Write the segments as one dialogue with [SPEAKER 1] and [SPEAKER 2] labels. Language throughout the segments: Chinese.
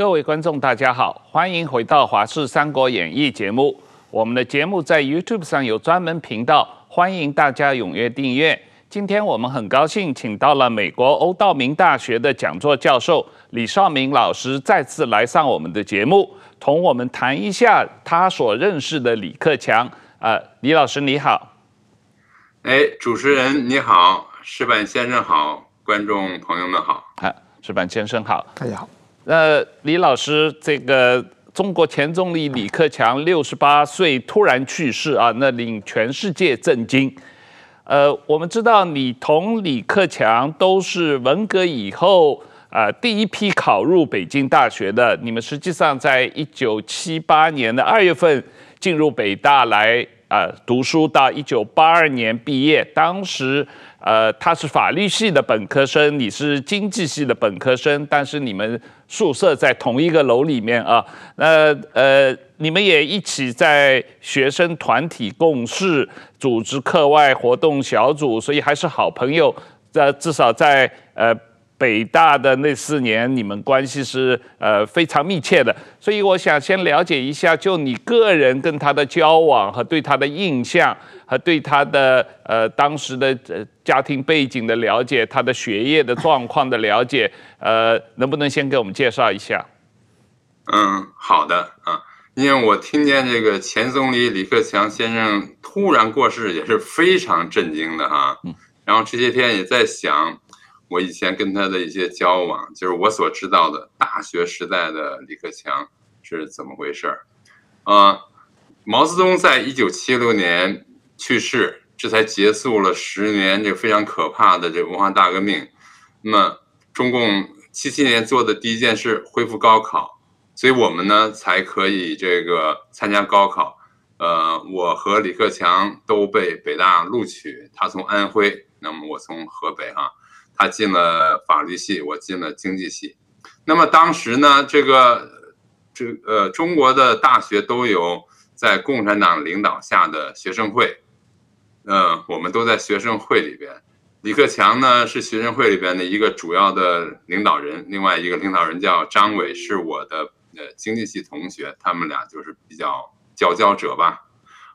[SPEAKER 1] 各位观众，大家好，欢迎回到《华视三国演义》节目。我们的节目在 YouTube 上有专门频道，欢迎大家踊跃订阅。今天我们很高兴请到了美国欧道明大学的讲座教授李少明老师再次来上我们的节目，同我们谈一下他所认识的李克强。呃，李老师你好。
[SPEAKER 2] 哎，主持人你好，石板先生好，观众朋友们好。
[SPEAKER 1] 啊，石板先生好，
[SPEAKER 3] 大家好。
[SPEAKER 1] 那，李老师，这个中国前总理李克强六十八岁突然去世啊，那令全世界震惊。呃，我们知道你同李克强都是文革以后啊、第一批考入北京大学的，你们实际上在一九七八年的二月份进入北大来啊、读书，到一九八二年毕业，当时。呃，他是法律系的本科生，你是经济系的本科生，但是你们宿舍在同一个楼里面啊。那呃，你们也一起在学生团体共事，组织课外活动小组，所以还是好朋友。在至少在呃。北大的那四年，你们关系是呃非常密切的，所以我想先了解一下，就你个人跟他的交往和对他的印象，和对他的呃当时的呃家庭背景的了解，他的学业的状况的了解，呃，能不能先给我们介绍一下？
[SPEAKER 2] 嗯，好的啊，因为我听见这个前总理李克强先生突然过世，也是非常震惊的哈。嗯，然后这些天也在想。我以前跟他的一些交往，就是我所知道的大学时代的李克强是怎么回事儿？呃，毛泽东在一九七六年去世，这才结束了十年这非常可怕的这文化大革命。那么中共七七年做的第一件事恢复高考，所以我们呢才可以这个参加高考。呃，我和李克强都被北大录取，他从安徽，那么我从河北哈。他进了法律系，我进了经济系。那么当时呢，这个这呃，中国的大学都有在共产党领导下的学生会，呃，我们都在学生会里边。李克强呢是学生会里边的一个主要的领导人，另外一个领导人叫张伟，是我的呃经济系同学，他们俩就是比较佼佼者吧。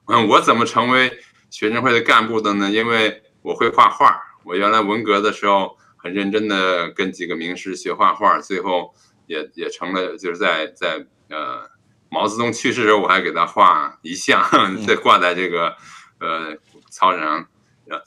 [SPEAKER 2] 嗯，我怎么成为学生会的干部的呢？因为我会画画。我原来文革的时候很认真的跟几个名师学画画，最后也也成了，就是在在呃毛泽东去世的时候，我还给他画遗像，再挂在这个呃操场上。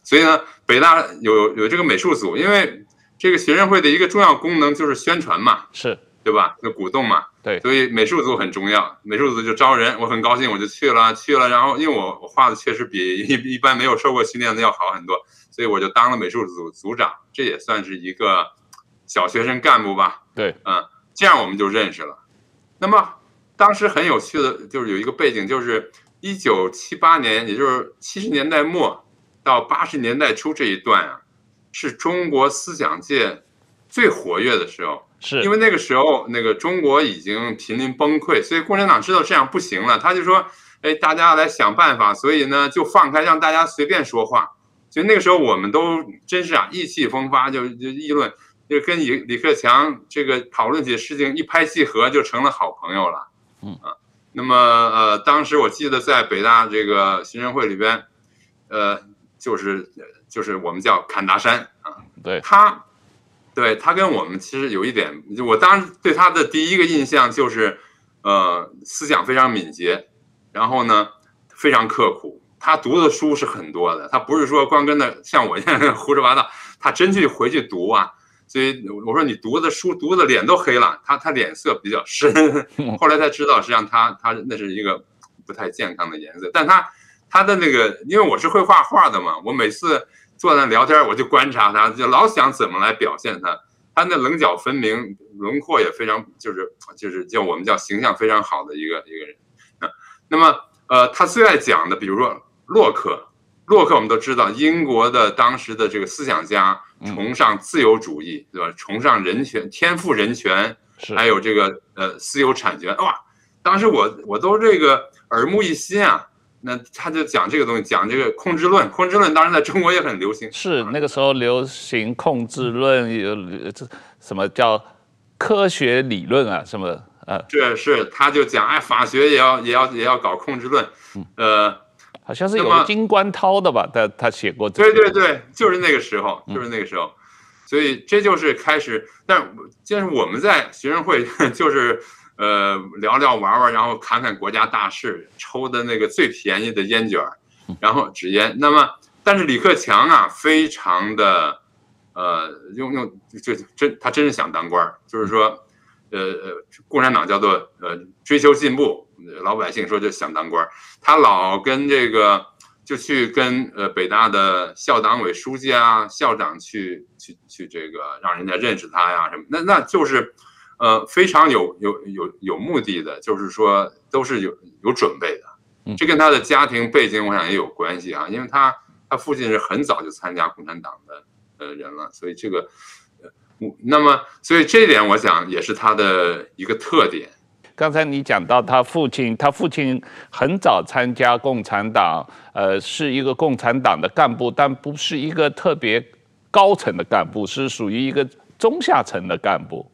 [SPEAKER 2] 所以呢，北大有有这个美术组，因为这个学生会的一个重要功能就是宣传嘛，
[SPEAKER 1] 是
[SPEAKER 2] 对吧？就鼓动嘛，
[SPEAKER 1] 对，
[SPEAKER 2] 所以美术组很重要，美术组就招人，我很高兴，我就去了，去了，然后因为我我画的确实比一 一般没有受过训练的要好很多。所以我就当了美术组组长，这也算是一个小学生干部吧。
[SPEAKER 1] 对，
[SPEAKER 2] 嗯，这样我们就认识了。那么当时很有趣的，就是有一个背景，就是一九七八年，也就是七十年代末到八十年代初这一段啊，是中国思想界最活跃的时候。
[SPEAKER 1] 是
[SPEAKER 2] 因为那个时候，那个中国已经濒临崩溃，所以共产党知道这样不行了，他就说：“哎，大家来想办法。”所以呢，就放开，让大家随便说话。就那个时候，我们都真是啊，意气风发，就就议论，就跟李李克强这个讨论起事情，一拍即合，就成了好朋友了。嗯啊，那么呃，当时我记得在北大这个学生会里边，呃，就是就是我们叫侃大山啊，
[SPEAKER 1] 对
[SPEAKER 2] 他，对他跟我们其实有一点，我当时对他的第一个印象就是，呃，思想非常敏捷，然后呢，非常刻苦。他读的书是很多的，他不是说光跟那像我一样 胡说八道，他真去回去读啊。所以我说你读的书读的脸都黑了，他他脸色比较深。后来才知道，实际上他他那是一个不太健康的颜色。但他他的那个，因为我是会画画的嘛，我每次坐那聊天，我就观察他，就老想怎么来表现他。他那棱角分明，轮廓也非常，就是就是叫我们叫形象非常好的一个一个人。那么呃，他最爱讲的，比如说。洛克，洛克我们都知道，英国的当时的这个思想家崇尚自由主义，对吧？崇尚人权、天赋人权，还有这个呃私有产权。哇，当时我我都这个耳目一新啊。那他就讲这个东西，讲这个控制论，控制论当然在中国也很流行。
[SPEAKER 1] 是那个时候流行控制论，有这什么叫科学理论啊？什么？呃，
[SPEAKER 2] 这是他就讲，哎，法学也要也要也要搞控制论，呃，
[SPEAKER 1] 好像是有金观涛的吧？他他写
[SPEAKER 2] 过，对对对，就是那个时候，就是那个时候，所以这就是开始。但就是我们在学生会 就是呃聊聊玩玩，然后侃侃国家大事，抽的那个最便宜的烟卷，然后纸烟。那么，但是李克强啊，非常的呃用用就真他真是想当官，就是说。呃呃，共产党叫做呃追求进步，老百姓说就想当官，他老跟这个就去跟呃北大的校党委书记啊、校长去去去这个让人家认识他呀什么，那那就是呃非常有有有有目的的，就是说都是有有准备的，这跟他的家庭背景我想也有关系啊，因为他他父亲是很早就参加共产党的呃人了，所以这个。那么，所以这一点我想也是他的一个特点。
[SPEAKER 1] 刚才你讲到他父亲，他父亲很早参加共产党，呃，是一个共产党的干部，但不是一个特别高层的干部，是属于一个中下层的干部。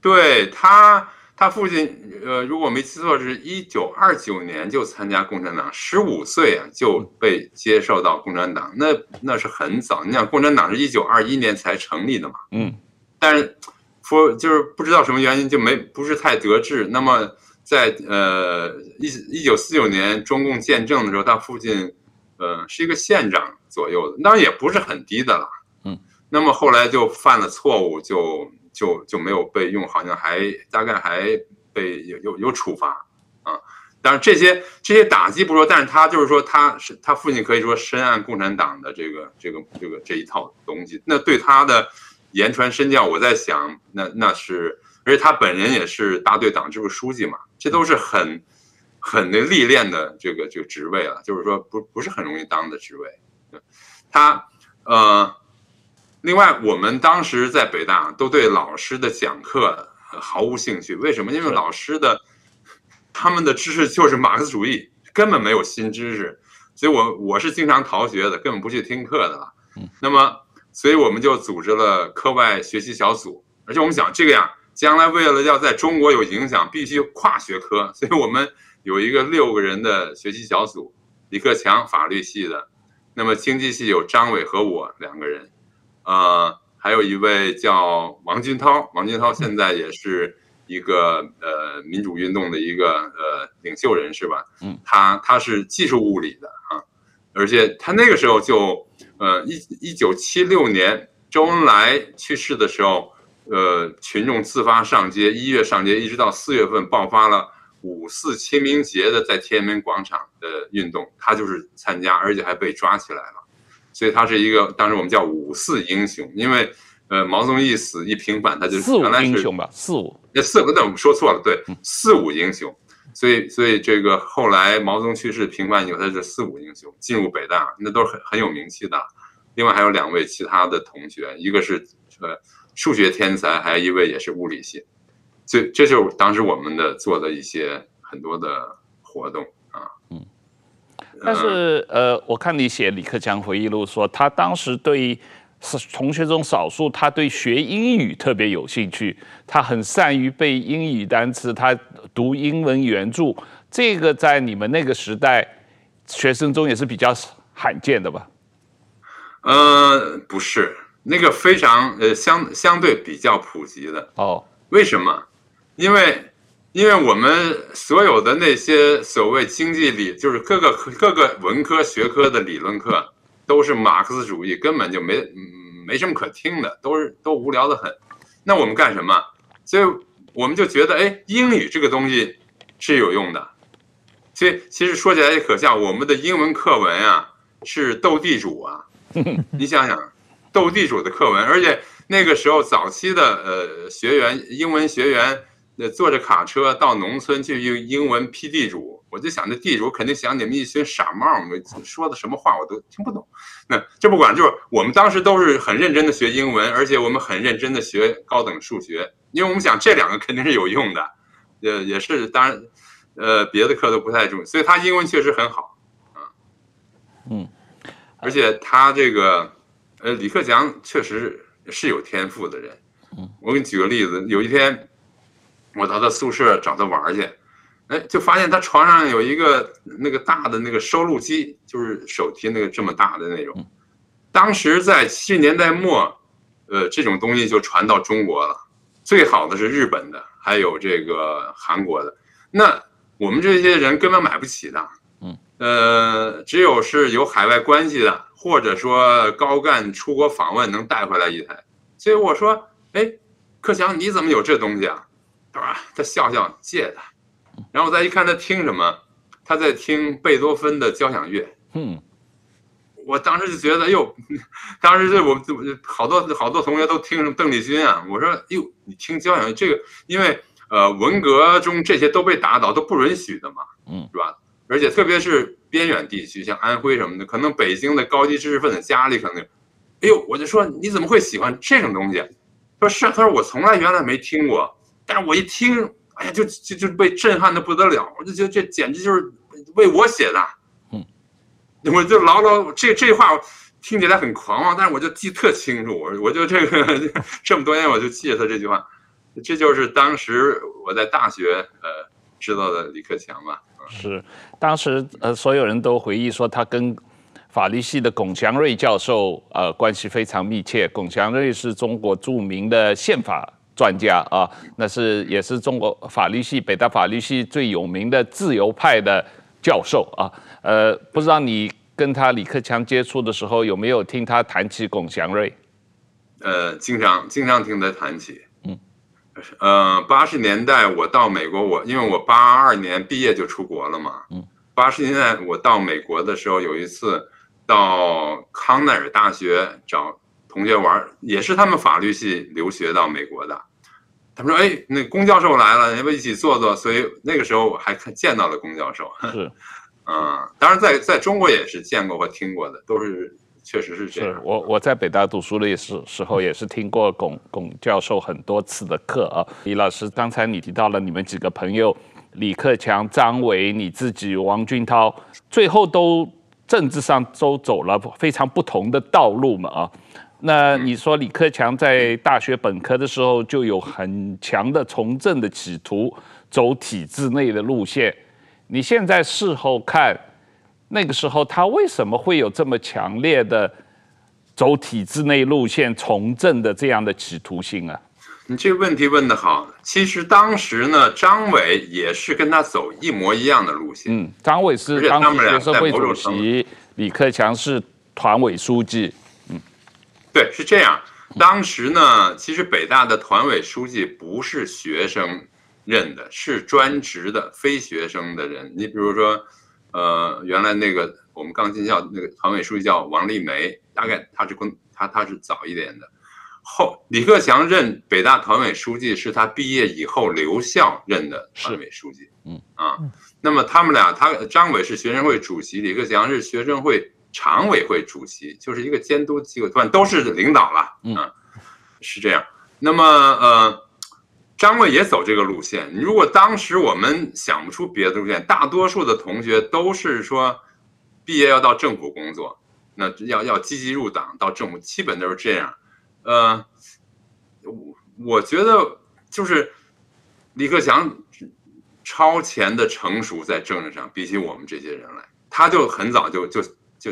[SPEAKER 2] 对他。他父亲，呃，如果没记错，是一九二九年就参加共产党，十五岁啊就被接受到共产党，那那是很早。你想，共产党是一九二一年才成立的嘛，
[SPEAKER 1] 嗯，
[SPEAKER 2] 但是说就是不知道什么原因就没不是太得志。那么在呃一一九四九年中共建政的时候，他父亲呃是一个县长左右的，当然也不是很低的了，
[SPEAKER 1] 嗯，
[SPEAKER 2] 那么后来就犯了错误就。就就没有被用，好像还大概还被有有有处罚啊。当然这些这些打击不说，但是他就是说他是他父亲可以说深谙共产党的这个这个这个这一套东西，那对他的言传身教，我在想，那那是而且他本人也是大队党支部书记嘛，这都是很很那历练的这个这个职位了，就是说不不是很容易当的职位。他呃。另外，我们当时在北大都对老师的讲课毫无兴趣。为什么？因为老师的他们的知识就是马克思主义，根本没有新知识。所以我我是经常逃学的，根本不去听课的了。那么，所以我们就组织了课外学习小组。而且我们想这个呀，将来为了要在中国有影响，必须跨学科。所以我们有一个六个人的学习小组：李克强法律系的，那么经济系有张伟和我两个人。呃，还有一位叫王金涛，王金涛现在也是一个呃民主运动的一个呃领袖人士吧？
[SPEAKER 1] 嗯，
[SPEAKER 2] 他他是技术物理的啊，而且他那个时候就呃一一九七六年周恩来去世的时候，呃群众自发上街，一月上街，一直到四月份爆发了五四清明节的在天安门广场的运动，他就是参加，而且还被抓起来了。所以他是一个，当时我们叫五四英雄，因为，呃，毛泽东一死一平反，他就原来是
[SPEAKER 1] 四五英雄吧，四五，
[SPEAKER 2] 那四五，那我们说错了，对，四五英雄，所以，所以这个后来毛泽东去世平反以后，他是四五英雄进入北大，那都是很很有名气的。另外还有两位其他的同学，一个是呃数学天才，还有一位也是物理系，所以这就是当时我们的做的一些很多的活动。
[SPEAKER 1] 但是，呃，我看你写李克强回忆录说，他当时对是同学中少数，他对学英语特别有兴趣，他很善于背英语单词，他读英文原著，这个在你们那个时代学生中也是比较罕见的吧？
[SPEAKER 2] 呃，不是，那个非常呃相相对比较普及的
[SPEAKER 1] 哦。
[SPEAKER 2] 为什么？因为。因为我们所有的那些所谓经济理，就是各个各个文科学科的理论课，都是马克思主义，根本就没没什么可听的，都是都无聊的很。那我们干什么？所以我们就觉得，哎，英语这个东西是有用的。所以其实说起来也可笑，我们的英文课文啊是斗地主啊，你想想，斗地主的课文，而且那个时候早期的呃学员，英文学员。那坐着卡车到农村去用英文批地主，我就想，那地主肯定想你们一群傻帽们说的什么话我都听不懂。那这不管，就是我们当时都是很认真的学英文，而且我们很认真的学高等数学，因为我们想这两个肯定是有用的，也也是当然，呃，别的课都不太重，所以他英文确实很好，嗯，
[SPEAKER 1] 嗯，
[SPEAKER 2] 而且他这个，呃，李克强确实是有天赋的人。我给你举个例子，有一天。我到他宿舍找他玩去，哎，就发现他床上有一个那个大的那个收录机，就是手提那个这么大的那种。当时在七十年代末，呃，这种东西就传到中国了。最好的是日本的，还有这个韩国的。那我们这些人根本买不起的，嗯，呃，只有是有海外关系的，或者说高干出国访问能带回来一台。所以我说，哎，克强你怎么有这东西啊？是吧？他笑笑借的。然后我再一看他听什么，他在听贝多芬的交响乐。嗯，我当时就觉得，哟，当时这我好多好多同学都听什么邓丽君啊。我说，哟，你听交响乐这个，因为。呃，文革中这些都被打倒，都不允许的嘛，嗯，是吧？而且特别是边远地区，像安徽什么的，可能北京的高级知识分子家里可能，哎呦，我就说你怎么会喜欢这种东西？他说是，他说我从来原来没听过，但是我一听，哎呀，就就就被震撼的不得了，我就觉得这简直就是为我写的，嗯，我就牢牢这这话听起来很狂妄，但是我就记特清楚，我我就这个 这么多年我就记着他这句话。这就是当时我在大学呃知道的李克强嘛。
[SPEAKER 1] 是，当时呃所有人都回忆说他跟法律系的龚祥瑞教授呃关系非常密切。龚祥瑞是中国著名的宪法专家啊，那是也是中国法律系北大法律系最有名的自由派的教授啊。呃，不知道你跟他李克强接触的时候有没有听他谈起龚祥瑞？
[SPEAKER 2] 呃，经常经常听他谈起。嗯呃，八十年代我到美国，我因为我八二年毕业就出国了嘛。嗯。八十年代我到美国的时候，有一次到康奈尔大学找同学玩，也是他们法律系留学到美国的。他们说：“哎，那龚教授来了，要不一起坐坐？”所以那个时候我还看见到了龚教授。是。嗯，当然在在中国也是见过或听过的，都是。确实是这样。是
[SPEAKER 1] 我我在北大读书的时时候，也是听过龚龚教授很多次的课啊。李老师，刚才你提到了你们几个朋友，李克强、张伟、你自己、王军涛，最后都政治上都走了非常不同的道路嘛啊。那你说李克强在大学本科的时候就有很强的从政的企图，走体制内的路线。你现在事后看。那个时候他为什么会有这么强烈的走体制内路线从政的这样的企图心啊？
[SPEAKER 2] 你这个问题问得好。其实当时呢，张伟也是跟他走一模一样的路线。嗯，
[SPEAKER 1] 张伟是当时学生会主席，李克强是团委书记。嗯，
[SPEAKER 2] 对，是这样。当时呢，其实北大的团委书记不是学生任的，是专职的非学生的人。你比如说。呃，原来那个我们刚进校那个团委书记叫王立梅，大概他是跟他他是早一点的。后李克强任北大团委书记是他毕业以后留校任的团委书记。嗯啊，那么他们俩，他张伟是学生会主席，李克强是学生会常委会主席，就是一个监督机构，反正都是领导了。嗯，是这样。那么呃。张伟也走这个路线。如果当时我们想不出别的路线，大多数的同学都是说，毕业要到政府工作，那要要积极入党，到政府，基本都是这样。呃，我我觉得就是李克强超前的成熟在政治上，比起我们这些人来，他就很早就就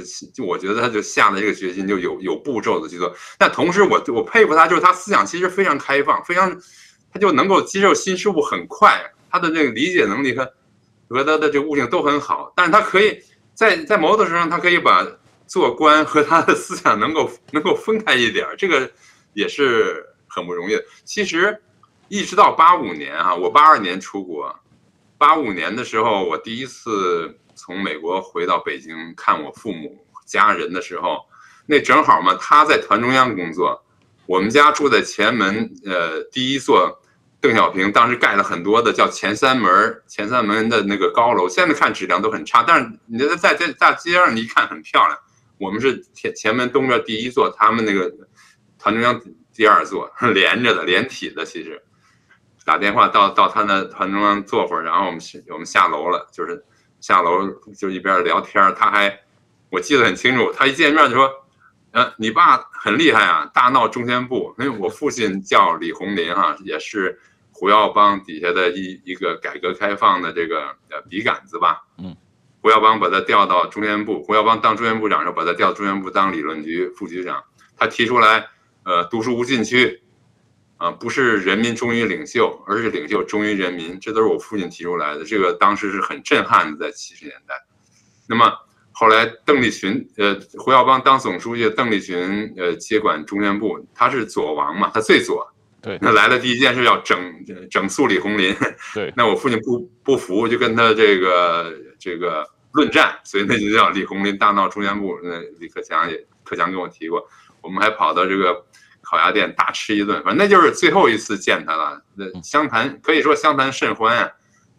[SPEAKER 2] 就就我觉得他就下了这个决心，就有有步骤的去做。但同时我，我我佩服他，就是他思想其实非常开放，非常。他就能够接受新事物很快，他的那个理解能力和和他的这个悟性都很好，但是他可以在在某种程度上，他可以把做官和他的思想能够能够分开一点，这个也是很不容易的。其实一直到八五年啊，我八二年出国，八五年的时候，我第一次从美国回到北京看我父母家人的时候，那正好嘛，他在团中央工作，我们家住在前门，呃，第一座。邓小平当时盖了很多的叫前三门，前三门的那个高楼，现在看质量都很差，但是你在在在大街上你一看很漂亮。我们是前前门东边第一座，他们那个团中央第二座 连着的连体的。其实打电话到到他那团中央坐会儿，然后我们我们下楼了，就是下楼就一边聊天，他还我记得很清楚，他一见面就说。呃，你爸很厉害啊，大闹中宣部。因为我父亲叫李鸿林哈，也是。胡耀邦底下的一一个改革开放的这个呃笔杆子吧。
[SPEAKER 1] 嗯，
[SPEAKER 2] 胡耀邦把他调到中宣部，胡耀邦当中宣部长的时候，把他调中宣部当理论局副局长。他提出来，呃，读书无禁区，啊，不是人民忠于领袖，而是领袖忠于人民，这都是我父亲提出来的。这个当时是很震撼的，在七十年代。那么后来邓丽群，呃，胡耀邦当总书记，邓丽群呃接管中宣部，他是左王嘛，他最左。
[SPEAKER 1] 对，
[SPEAKER 2] 那来了第一件事要整整肃李鸿林。
[SPEAKER 1] 对，
[SPEAKER 2] 那我父亲不不服，就跟他这个这个论战，所以那就叫李鸿林大闹中宣部。那李克强也，克强跟我提过，我们还跑到这个烤鸭店大吃一顿，反正那就是最后一次见他了。那相谈可以说相谈甚欢啊，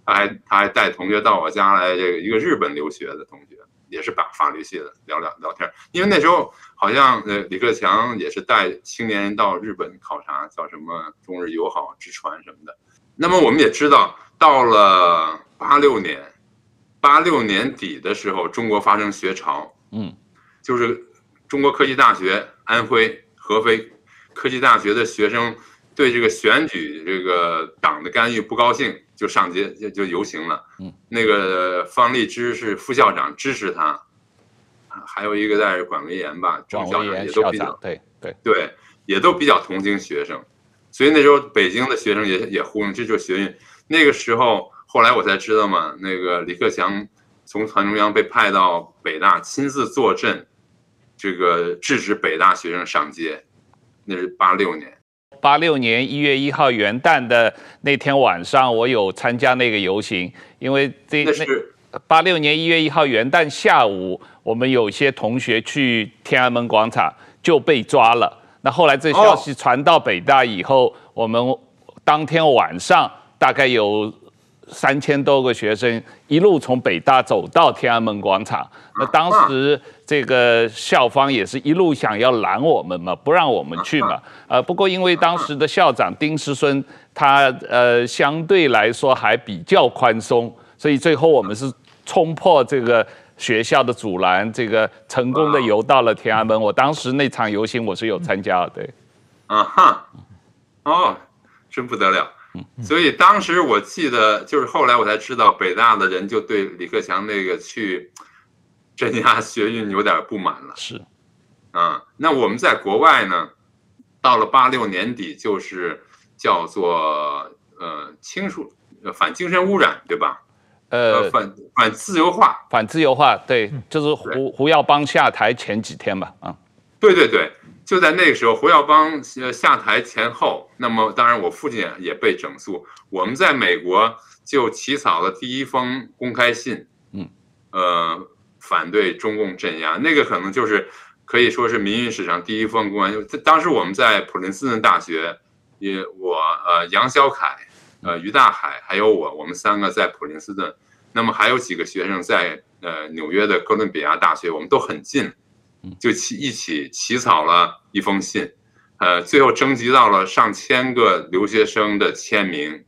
[SPEAKER 2] 他还他还带同学到我家来，这个一个日本留学的同学。也是把法律系的聊聊聊天，因为那时候好像呃李克强也是带青年人到日本考察，叫什么中日友好之船什么的。那么我们也知道，到了八六年，八六年底的时候，中国发生学潮，
[SPEAKER 1] 嗯，
[SPEAKER 2] 就是中国科技大学安徽合肥科技大学的学生对这个选举这个党的干预不高兴。就上街就就游行了，
[SPEAKER 1] 嗯，
[SPEAKER 2] 那个方励之是副校长支持他，还有一个在管维言吧，张校长也都比较
[SPEAKER 1] 对对
[SPEAKER 2] 对，也都比较同情学生，所以那时候北京的学生也也呼应，这就是学运。那个时候后来我才知道嘛，那个李克强从团中央被派到北大亲自坐镇，这个制止北大学生上街，那是八六年。
[SPEAKER 1] 八六年一月一号元旦的那天晚上，我有参加那个游行，因为这那八六年一月一号元旦下午，我们有些同学去天安门广场就被抓了。那后来这消息传到北大以后，我们当天晚上大概有。三千多个学生一路从北大走到天安门广场，那当时这个校方也是一路想要拦我们嘛，不让我们去嘛。呃，不过因为当时的校长丁石孙他呃相对来说还比较宽松，所以最后我们是冲破这个学校的阻拦，这个成功的游到了天安门。我当时那场游行我是有参加的，对。
[SPEAKER 2] 啊哈，哦，真不得了。所以当时我记得，就是后来我才知道，北大的人就对李克强那个去镇压学运有点不满了。
[SPEAKER 1] 是，
[SPEAKER 2] 啊，那我们在国外呢，到了八六年底，就是叫做呃清除反精神污染，对吧？呃，反反自由化，
[SPEAKER 1] 反自由化，对，就是胡胡耀邦下台前几天吧，啊，
[SPEAKER 2] 对对对。就在那个时候，胡耀邦呃下台前后，那么当然我父亲也被整肃。我们在美国就起草了第一封公开信，
[SPEAKER 1] 嗯，
[SPEAKER 2] 呃，反对中共镇压。那个可能就是可以说是民运史上第一封公开信。当时我们在普林斯顿大学，也我呃杨小凯，呃于大海还有我，我们三个在普林斯顿。那么还有几个学生在呃纽约的哥伦比亚大学，我们都很近。就起一起起草了一封信，呃，最后征集到了上千个留学生的签名，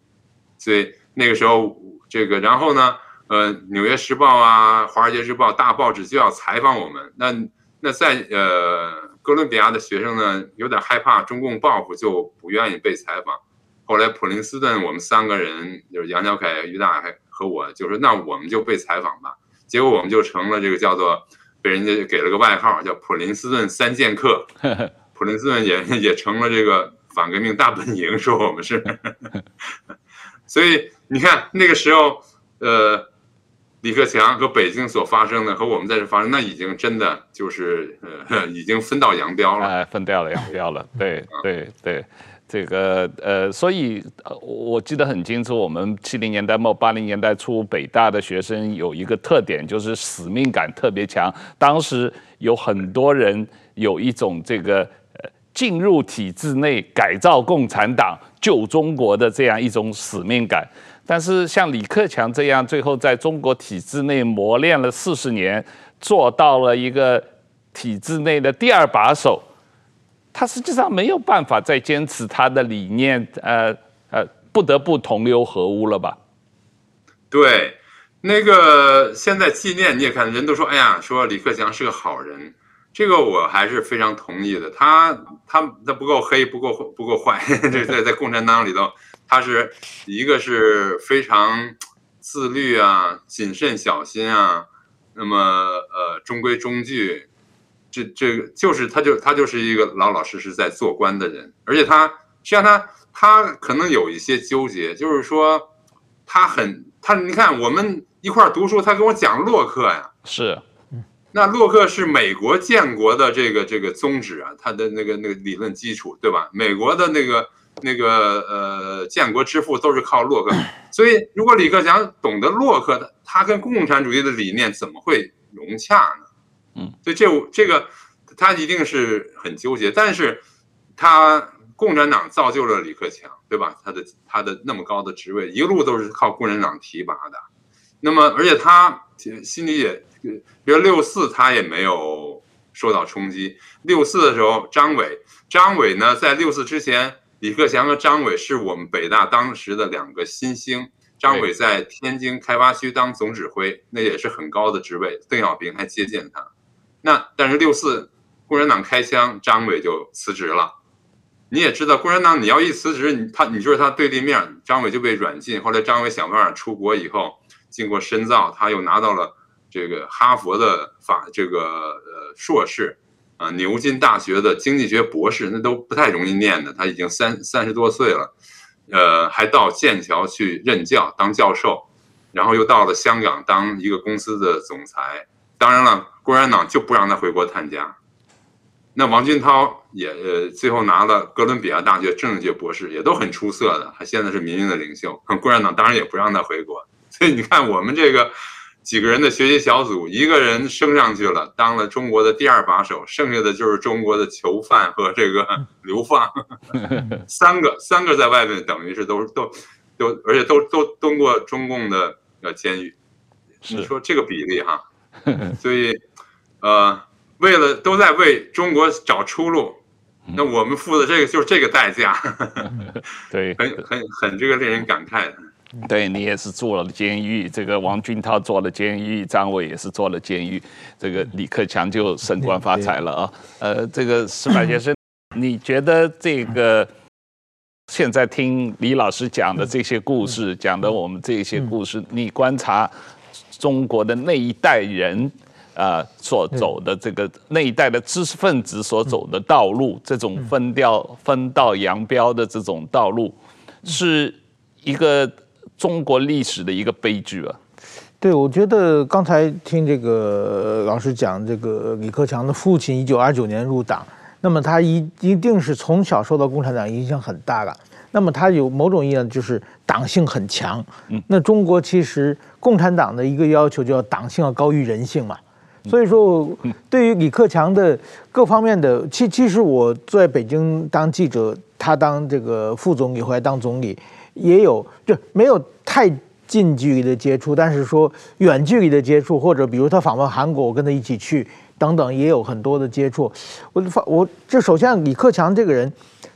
[SPEAKER 2] 所以那个时候这个，然后呢，呃，《纽约时报》啊，《华尔街日报》大报纸就要采访我们，那那在呃哥伦比亚的学生呢，有点害怕中共报复，就不愿意被采访。后来普林斯顿我们三个人，就是杨小凯、于大海和我，就说那我们就被采访吧。结果我们就成了这个叫做。被人家给了个外号，叫普林斯顿三剑客。普林斯顿也也成了这个反革命大本营，说我们是。所以你看那个时候，呃，李克强和北京所发生的和我们在这发生，那已经真的就是呃，已经分道扬镳了。
[SPEAKER 1] 哎，分掉了，扬镳了。对对 对。这个呃，所以我记得很清楚，我们七零年代末八零年代初，北大的学生有一个特点，就是使命感特别强。当时有很多人有一种这个呃进入体制内改造共产党、救中国的这样一种使命感。但是像李克强这样，最后在中国体制内磨练了四十年，做到了一个体制内的第二把手。他实际上没有办法再坚持他的理念，呃呃，不得不同流合污了吧？
[SPEAKER 2] 对，那个现在纪念你也看，人都说，哎呀，说李克强是个好人，这个我还是非常同意的。他他他不够黑，不够不够坏，这在在共产党里头，他是一个是非常自律啊、谨慎小心啊，那么呃中规中矩，这这个就是他就他就是一个老老实实在做官的人，而且他实际上他他可能有一些纠结，就是说他很他你看我们一块儿读书，他跟我讲洛克呀，
[SPEAKER 1] 是。
[SPEAKER 2] 那洛克是美国建国的这个这个宗旨啊，他的那个那个理论基础，对吧？美国的那个那个呃建国之父都是靠洛克，所以如果李克强懂得洛克的，他跟共产主义的理念怎么会融洽呢？嗯，所以这这个他一定是很纠结，但是他共产党造就了李克强，对吧？他的他的那么高的职位，一路都是靠共产党提拔的，那么而且他心里也。比如六四，他也没有受到冲击。六四的时候，张伟，张伟呢，在六四之前，李克强和张伟是我们北大当时的两个新星。张伟在天津开发区当总指挥，那也是很高的职位。邓小平还接见他。那但是六四，共产党开枪，张伟就辞职了。你也知道，共产党你要一辞职，你他你就是他对立面，张伟就被软禁。后来张伟想办法出国以后，经过深造，他又拿到了。这个哈佛的法这个呃硕士，啊，牛津大学的经济学博士，那都不太容易念的。他已经三三十多岁了，呃，还到剑桥去任教当教授，然后又到了香港当一个公司的总裁。当然了，共产党就不让他回国探家。那王军涛也呃最后拿了哥伦比亚大学政治学博士，也都很出色的。他现在是民营的领袖，共产党当然也不让他回国。所以你看我们这个。几个人的学习小组，一个人升上去了，当了中国的第二把手，剩下的就是中国的囚犯和这个 流放，三个三个在外面，等于是都都都，而且都都蹲过中共的呃监狱。你说这个比例哈，所以呃，为了都在为中国找出路，那我们付的这个就是这个代价，
[SPEAKER 1] 对，
[SPEAKER 2] 很很很这个令人感慨的。
[SPEAKER 1] 对，你也是坐了监狱，这个王俊涛坐了监狱，张伟也是坐了监狱，这个李克强就升官发财了啊。呃，这个石柏先生，你觉得这个现在听李老师讲的这些故事，讲的我们这些故事，你观察中国的那一代人啊、呃、所走的这个那一代的知识分子所走的道路，这种分掉分道扬镳的这种道路，是一个。中国历史的一个悲剧啊！
[SPEAKER 3] 对，我觉得刚才听这个老师讲，这个李克强的父亲一九二九年入党，那么他一一定是从小受到共产党影响很大的。那么他有某种意义上就是党性很强。嗯，那中国其实共产党的一个要求叫党性要高于人性嘛。所以说，对于李克强的各方面的，其其实我在北京当记者，他当这个副总理，后来当总理。也有就没有太近距离的接触，但是说远距离的接触，或者比如他访问韩国，我跟他一起去等等，也有很多的接触。我发我这首先李克强这个人，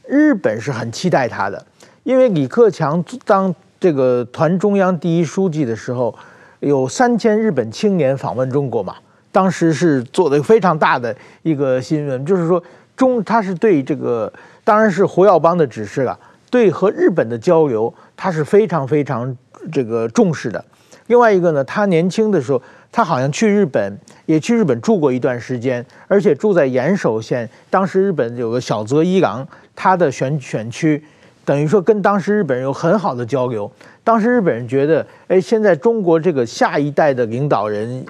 [SPEAKER 3] 日本是很期待他的，因为李克强当这个团中央第一书记的时候，有三千日本青年访问中国嘛，当时是做的非常大的一个新闻，就是说中他是对这个当然是胡耀邦的指示了。对和日本的交流，他是非常非常这个重视的。另外一个呢，他年轻的时候，他好像去日本，也去日本住过一段时间，而且住在岩手县。当时日本有个小泽一郎，他的选选区，等于说跟当时日本人有很好的交流。当时日本人觉得，哎，现在中国这个下一代的领导人，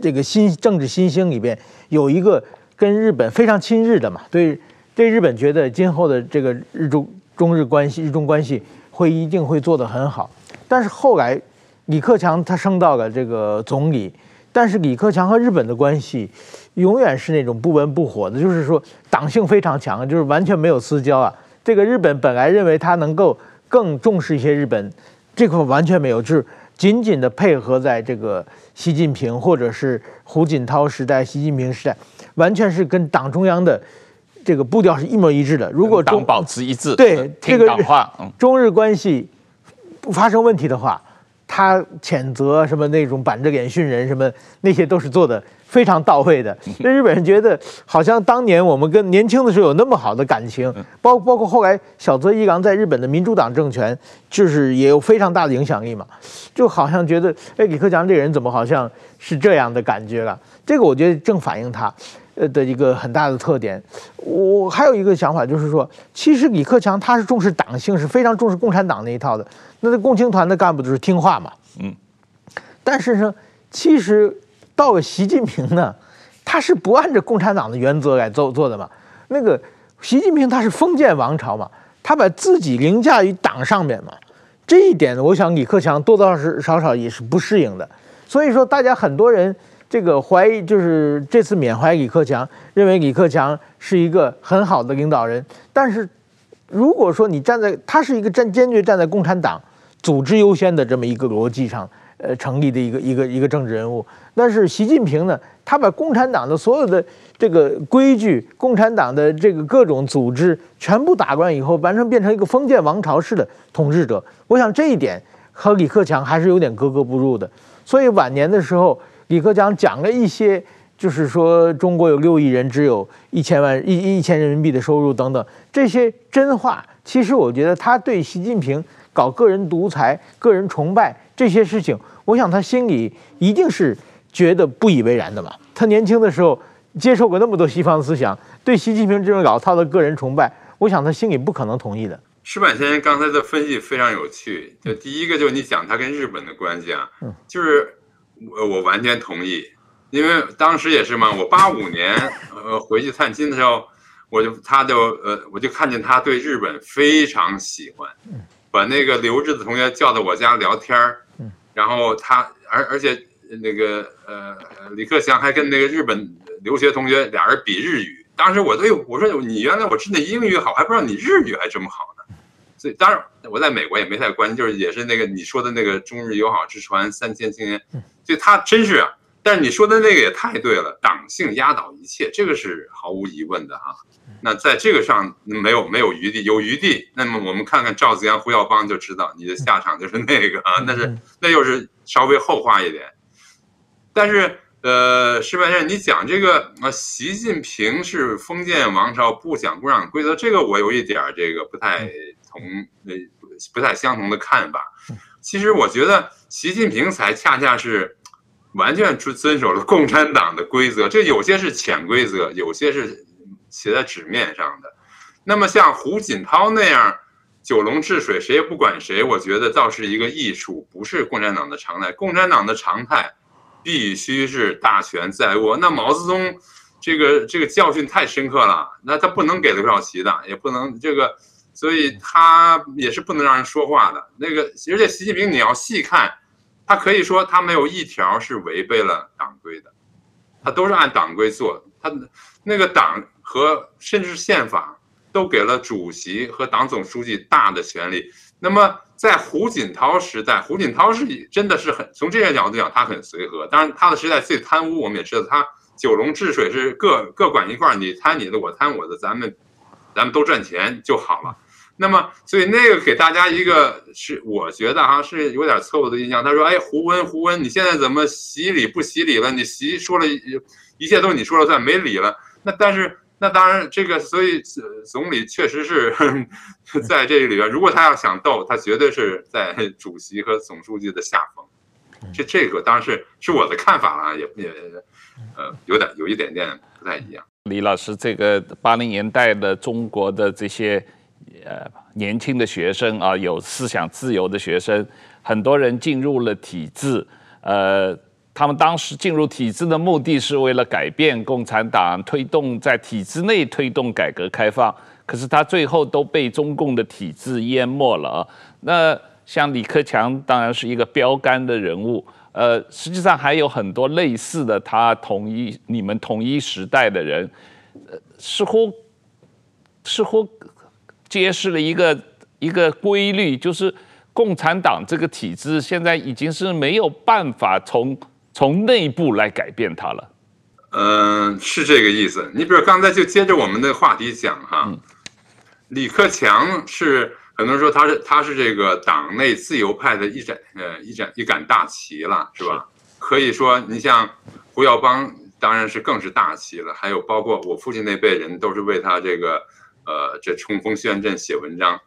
[SPEAKER 3] 这个新政治新星里边有一个跟日本非常亲日的嘛，对对日本觉得今后的这个日中。中日关系、日中关系会一定会做得很好，但是后来李克强他升到了这个总理，但是李克强和日本的关系永远是那种不温不火的，就是说党性非常强，就是完全没有私交啊。这个日本本来认为他能够更重视一些日本，这块完全没有，就是紧紧的配合在这个习近平或者是胡锦涛时代、习近平时代，完全是跟党中央的。这个步调是一模一致的。如果中
[SPEAKER 1] 保持一致，
[SPEAKER 3] 对
[SPEAKER 1] 听党话，
[SPEAKER 3] 这个中日关系不发生问题的话，他谴责什么那种板着脸训人什么那些都是做的非常到位的。那日本人觉得好像当年我们跟年轻的时候有那么好的感情，包包括后来小泽一郎在日本的民主党政权，就是也有非常大的影响力嘛，就好像觉得哎，李克强这个人怎么好像是这样的感觉了？这个我觉得正反映他。呃的一个很大的特点，我还有一个想法，就是说，其实李克强他是重视党性，是非常重视共产党那一套的。那这共青团的干部就是听话嘛，嗯。但是呢，其实到了习近平呢，他是不按照共产党的原则来做做的嘛。那个习近平他是封建王朝嘛，他把自己凌驾于党上面嘛。这一点，我想李克强多多少少也是不适应的。所以说，大家很多人。这个怀疑就是这次缅怀李克强，认为李克强是一个很好的领导人。但是，如果说你站在他是一个站坚决站在共产党组织优先的这么一个逻辑上，呃，成立的一个一个一个政治人物。但是习近平呢，他把共产党的所有的这个规矩、共产党的这个各种组织全部打乱以后，完成变成一个封建王朝式的统治者。我想这一点和李克强还是有点格格不入的。所以晚年的时候。李克强讲了一些，就是说中国有六亿人，只有一千万一一千人民币的收入等等这些真话。其实我觉得他对习近平搞个人独裁、个人崇拜这些事情，我想他心里一定是觉得不以为然的嘛。他年轻的时候接受过那么多西方思想，对习近平这种老套的个人崇拜，我想他心里不可能同意的。
[SPEAKER 2] 石板先生刚才的分析非常有趣。就第一个，就是你讲他跟日本的关系啊，就是。我我完全同意，因为当时也是嘛，我八五年呃回去探亲的时候，我就他就呃我就看见他对日本非常喜欢，把那个留日的同学叫到我家聊天儿，然后他而而且那个呃李克强还跟那个日本留学同学俩人比日语，当时我都有我说你原来我知道英语好，还不知道你日语还这么好呢，所以当然我在美国也没太关心，就是也是那个你说的那个中日友好之船三千青年。就他真是啊，但是你说的那个也太对了，党性压倒一切，这个是毫无疑问的哈。那在这个上没有没有余地，有余地，那么我们看看赵子阳、胡耀邦就知道你的下场就是那个啊，那是那又是稍微后话一点。但是呃，矢板先生，你讲这个啊，习近平是封建王朝，不讲共产党规则，这个我有一点这个不太同呃不太相同的看法。其实我觉得习近平才恰恰是完全遵遵守了共产党的规则，这有些是潜规则，有些是写在纸面上的。那么像胡锦涛那样九龙治水，谁也不管谁，我觉得倒是一个艺术，不是共产党的常态。共产党的常态必须是大权在握。那毛泽东这个这个教训太深刻了，那他不能给刘少奇的，也不能这个。所以他也是不能让人说话的。那个，而且习近平你要细看，他可以说他没有一条是违背了党规的，他都是按党规做。他那个党和甚至宪法都给了主席和党总书记大的权力。那么在胡锦涛时代，胡锦涛是真的是很从这些角度讲，他很随和。当然他的时代最贪污，我们也知道，他九龙治水是各各管一块，你贪你的，我贪我的，咱们咱们都赚钱就好了。那么，所以那个给大家一个是，我觉得哈是有点错误的印象。他说：“哎，胡温，胡温，你现在怎么习礼不习礼了？你习说了一一切都是你说了算，没礼了。那但是那当然，这个所以总理确实是 在这里边，如果他要想斗，他绝对是在主席和总书记的下风。这这个当然是是我的看法啊，也也呃有点有一点点不太一样。
[SPEAKER 1] 李老师，这个八零年代的中国的这些。呃，年轻的学生啊，有思想自由的学生，很多人进入了体制。呃，他们当时进入体制的目的是为了改变共产党，推动在体制内推动改革开放。可是他最后都被中共的体制淹没了。那像李克强当然是一个标杆的人物。呃，实际上还有很多类似的，他同一你们同一时代的人，呃，似乎似乎。揭示了一个一个规律，就是共产党这个体制现在已经是没有办法从从内部来改变它了。
[SPEAKER 2] 嗯，是这个意思。你比如刚才就接着我们的话题讲哈，嗯、李克强是很多人说他是他是这个党内自由派的一盏呃一盏一杆大旗了，是吧？是可以说你像胡耀邦当然是更是大旗了。还有包括我父亲那辈人，都是为他这个呃这冲锋陷阵写文章。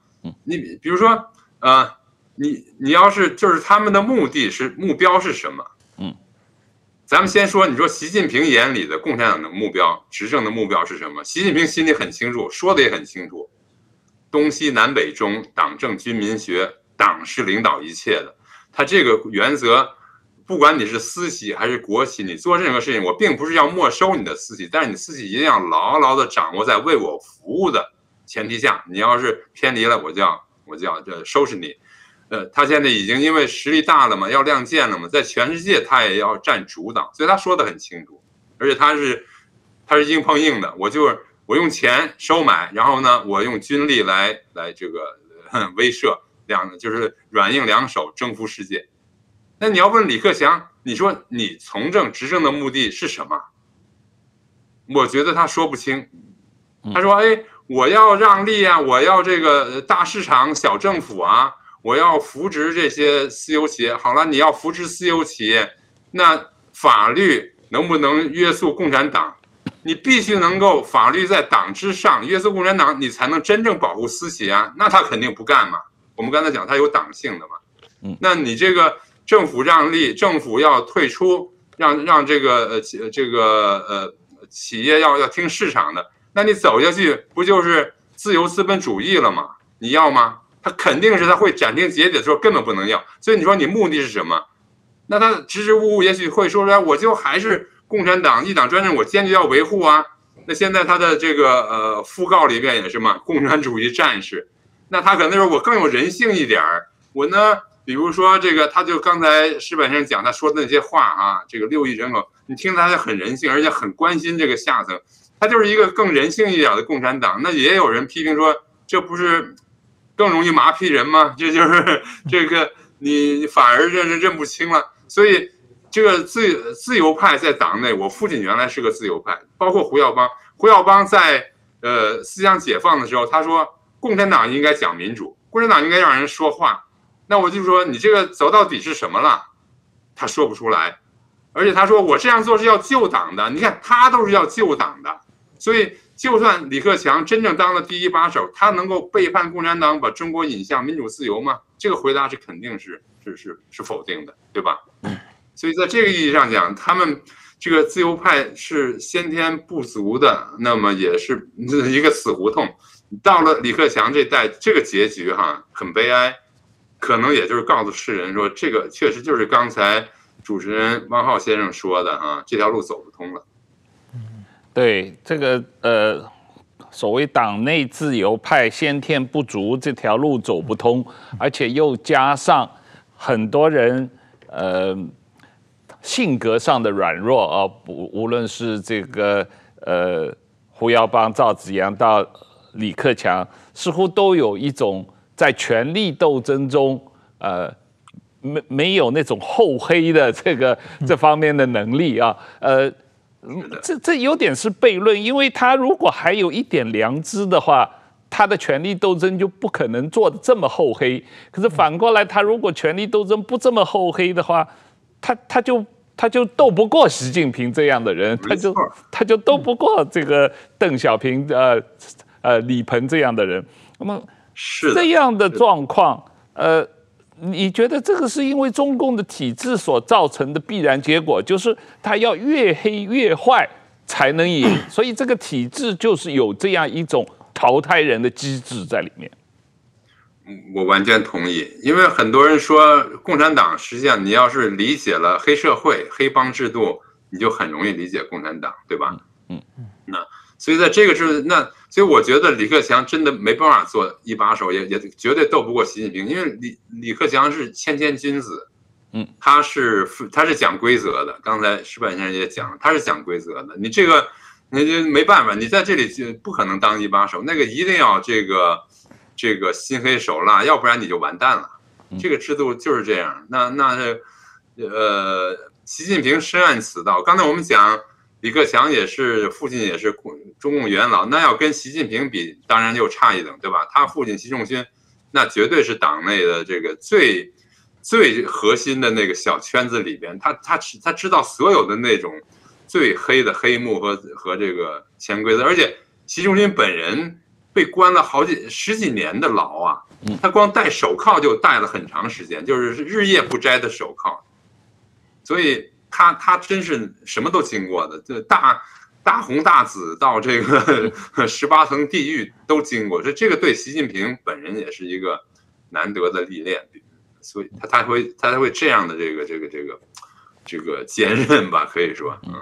[SPEAKER 2] 你比如说呃，你你要是就是他们的目的是目标是什么？咱们先说，你说习近平眼里的共产党的目标，执政的目标是什么？习近平心里很清楚，说的也很清楚，东西南北中，党政军民学，党是领导一切的。他这个原则，不管你是私企还是国企，你做任何事情，我并不是要没收你的私企，但是你私企一定要牢牢的掌握在为我服务的。前提下，你要是偏离了，我就要我就要这收拾你。呃，他现在已经因为实力大了嘛，要亮剑了嘛，在全世界他也要占主导，所以他说的很清楚，而且他是他是硬碰硬的，我就是我用钱收买，然后呢，我用军力来来这个威慑，两就是软硬两手征服世界。那你要问李克强，你说你从政执政的目的是什么？我觉得他说不清，他说哎。我要让利啊！我要这个大市场、小政府啊！我要扶植这些私有企业。好了，你要扶持私有企业，那法律能不能约束共产党？你必须能够法律在党之上约束共产党，你才能真正保护私企啊！那他肯定不干嘛。我们刚才讲，他有党性的嘛。嗯，那你这个政府让利，政府要退出，让让这个呃这个呃企业要要听市场的。那你走下去不就是自由资本主义了吗？你要吗？他肯定是他会斩钉截铁说根本不能要。所以你说你目的是什么？那他支支吾吾也许会说出来，我就还是共产党一党专政，我坚决要维护啊。那现在他的这个呃讣告里面也是嘛，共产主义战士。那他可能说我更有人性一点儿，我呢，比如说这个，他就刚才石板先生讲他说的那些话啊，这个六亿人口，你听他还很人性，而且很关心这个下层。他就是一个更人性一点的共产党，那也有人批评说，这不是更容易麻痹人吗？这就是这个你反而认认认不清了。所以这个自自由派在党内，我父亲原来是个自由派，包括胡耀邦。胡耀邦在呃思想解放的时候，他说共产党应该讲民主，共产党应该让人说话。那我就说你这个走到底是什么了？他说不出来，而且他说我这样做是要救党的。你看他都是要救党的。所以，就算李克强真正当了第一把手，他能够背叛共产党，把中国引向民主自由吗？这个回答是肯定是是是是否定的，对吧？所以，在这个意义上讲，他们这个自由派是先天不足的，那么也是一个死胡同。到了李克强这代，这个结局哈很悲哀，可能也就是告诉世人说，这个确实就是刚才主持人汪浩先生说的啊，这条路走不通了。
[SPEAKER 1] 对这个呃，所谓党内自由派先天不足，这条路走不通，而且又加上很多人呃性格上的软弱啊，不无论是这个呃胡耀邦、赵紫阳到李克强，似乎都有一种在权力斗争中呃没没有那种厚黑的这个这方面的能力啊，呃。这这有点是悖论，因为他如果还有一点良知的话，他的权力斗争就不可能做的这么厚黑。可是反过来，他如果权力斗争不这么厚黑的话，他他就他就斗不过习近平这样的人，他就他就斗不过这个邓小平呃呃李鹏这样的人。那么是这样的状况，呃。你觉得这个是因为中共的体制所造成的必然结果，就是他要越黑越坏才能赢，所以这个体制就是有这样一种淘汰人的机制在里面。
[SPEAKER 2] 我完全同意，因为很多人说共产党，实际上你要是理解了黑社会、黑帮制度，你就很容易理解共产党，对吧？嗯嗯，那。所以在这个是那，所以我觉得李克强真的没办法做一把手，也也绝对斗不过习近平，因为李李克强是谦谦君子，嗯，他是他是讲规则的。刚才石板先生也讲了，他是讲规则的。你这个那就没办法，你在这里就不可能当一把手，那个一定要这个这个心黑手辣，要不然你就完蛋了。这个制度就是这样。那那呃，习近平深谙此道。刚才我们讲。李克强也是，父亲也是中共元老，那要跟习近平比，当然就差一等，对吧？他父亲习仲勋，那绝对是党内的这个最最核心的那个小圈子里边，他他他知道所有的那种最黑的黑幕和和这个潜规则，而且习仲勋本人被关了好几十几年的牢啊，他光戴手铐就戴了很长时间，就是日夜不摘的手铐，所以他他真是什么都经过的，这大大红大紫到这个 十八层地狱都经过，这这个对习近平本人也是一个难得的历练。所以他他会他才会这样的这个这个这个这个坚韧吧，可以说，嗯。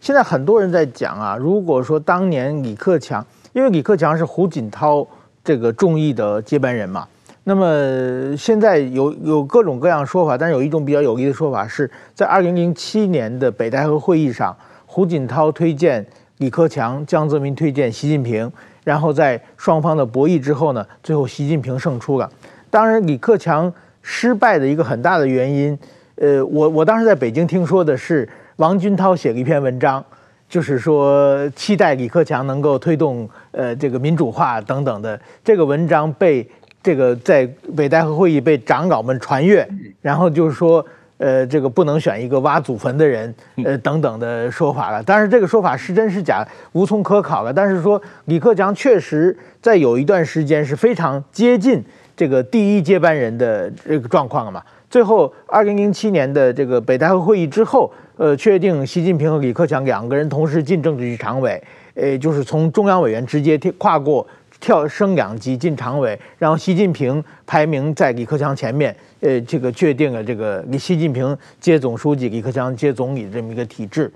[SPEAKER 3] 现在很多人在讲啊，如果说当年李克强，因为李克强是胡锦涛这个众议的接班人嘛，那么现在有有各种各样说法，但是有一种比较有力的说法是在二零零七年的北戴河会议上，胡锦涛推荐李克强，江泽民推荐习近平，然后在双方的博弈之后呢，最后习近平胜出了。当然，李克强。失败的一个很大的原因，呃，我我当时在北京听说的是王军涛写了一篇文章，就是说期待李克强能够推动呃这个民主化等等的。这个文章被这个在北戴河会议被长老们传阅，然后就是说呃这个不能选一个挖祖坟的人，呃等等的说法了。但是这个说法是真是假无从可考了。但是说李克强确实在有一段时间是非常接近。这个第一接班人的这个状况了嘛，最后二零零七年的这个北戴河会议之后，呃，确定习近平和李克强两个人同时进政治局常委，呃，就是从中央委员直接跳跨过跳升两级进常委，然后习近平排名在李克强前面，呃，这个确定了这个习近平接总书记，李克强接总理这么一个体制。